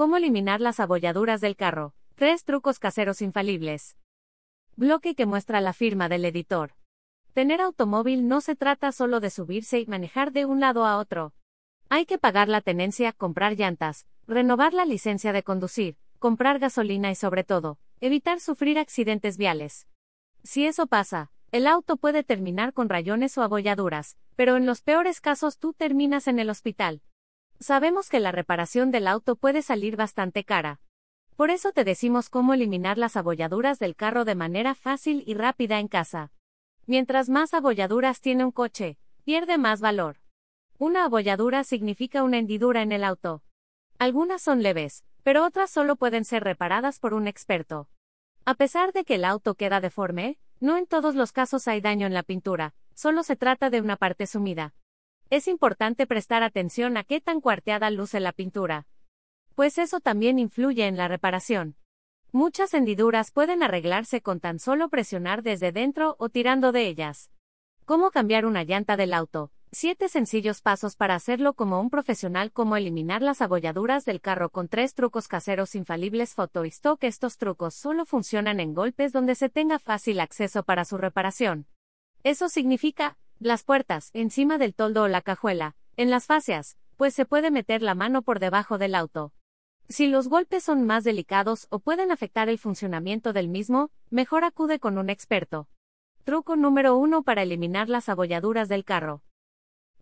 Cómo eliminar las abolladuras del carro. Tres trucos caseros infalibles. Bloque que muestra la firma del editor. Tener automóvil no se trata solo de subirse y manejar de un lado a otro. Hay que pagar la tenencia, comprar llantas, renovar la licencia de conducir, comprar gasolina y sobre todo, evitar sufrir accidentes viales. Si eso pasa, el auto puede terminar con rayones o abolladuras, pero en los peores casos tú terminas en el hospital. Sabemos que la reparación del auto puede salir bastante cara. Por eso te decimos cómo eliminar las abolladuras del carro de manera fácil y rápida en casa. Mientras más abolladuras tiene un coche, pierde más valor. Una abolladura significa una hendidura en el auto. Algunas son leves, pero otras solo pueden ser reparadas por un experto. A pesar de que el auto queda deforme, no en todos los casos hay daño en la pintura, solo se trata de una parte sumida. Es importante prestar atención a qué tan cuarteada luce la pintura. Pues eso también influye en la reparación. Muchas hendiduras pueden arreglarse con tan solo presionar desde dentro o tirando de ellas. ¿Cómo cambiar una llanta del auto? Siete sencillos pasos para hacerlo como un profesional. Cómo eliminar las abolladuras del carro con tres trucos caseros infalibles. Foto y stock. Estos trucos solo funcionan en golpes donde se tenga fácil acceso para su reparación. Eso significa, las puertas, encima del toldo o la cajuela, en las fascias, pues se puede meter la mano por debajo del auto. Si los golpes son más delicados o pueden afectar el funcionamiento del mismo, mejor acude con un experto. Truco número 1 para eliminar las abolladuras del carro.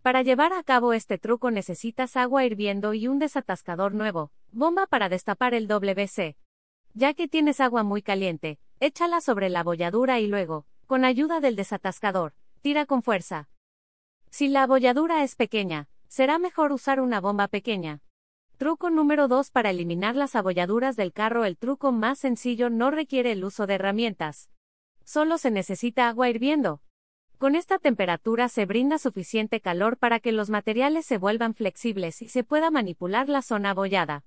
Para llevar a cabo este truco necesitas agua hirviendo y un desatascador nuevo, bomba para destapar el WC. Ya que tienes agua muy caliente, échala sobre la abolladura y luego, con ayuda del desatascador, tira con fuerza. Si la abolladura es pequeña, será mejor usar una bomba pequeña. Truco número 2 para eliminar las abolladuras del carro. El truco más sencillo no requiere el uso de herramientas. Solo se necesita agua hirviendo. Con esta temperatura se brinda suficiente calor para que los materiales se vuelvan flexibles y se pueda manipular la zona abollada.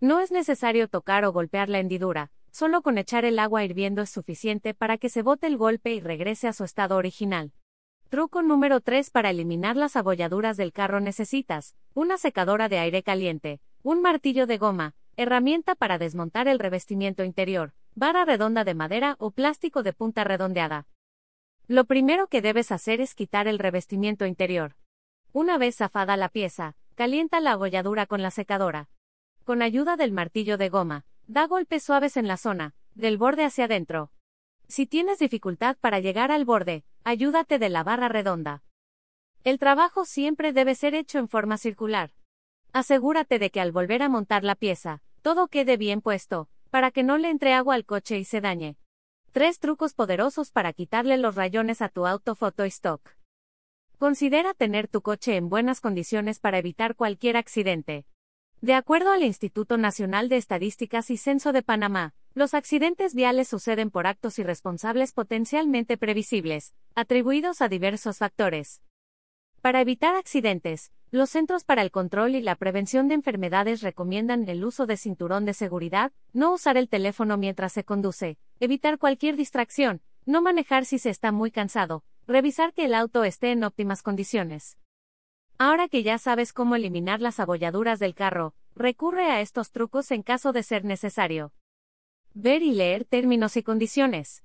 No es necesario tocar o golpear la hendidura, solo con echar el agua hirviendo es suficiente para que se bote el golpe y regrese a su estado original. Truco número 3 para eliminar las abolladuras del carro necesitas una secadora de aire caliente, un martillo de goma, herramienta para desmontar el revestimiento interior, vara redonda de madera o plástico de punta redondeada. Lo primero que debes hacer es quitar el revestimiento interior. Una vez zafada la pieza, calienta la abolladura con la secadora. Con ayuda del martillo de goma, da golpes suaves en la zona, del borde hacia adentro, si tienes dificultad para llegar al borde, ayúdate de la barra redonda. El trabajo siempre debe ser hecho en forma circular. Asegúrate de que al volver a montar la pieza, todo quede bien puesto, para que no le entre agua al coche y se dañe. Tres trucos poderosos para quitarle los rayones a tu auto Photo Stock. Considera tener tu coche en buenas condiciones para evitar cualquier accidente. De acuerdo al Instituto Nacional de Estadísticas y Censo de Panamá, los accidentes viales suceden por actos irresponsables potencialmente previsibles, atribuidos a diversos factores. Para evitar accidentes, los Centros para el Control y la Prevención de Enfermedades recomiendan el uso de cinturón de seguridad, no usar el teléfono mientras se conduce, evitar cualquier distracción, no manejar si se está muy cansado, revisar que el auto esté en óptimas condiciones. Ahora que ya sabes cómo eliminar las abolladuras del carro, recurre a estos trucos en caso de ser necesario. Ver y leer términos y condiciones.